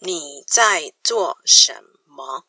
你在做什么？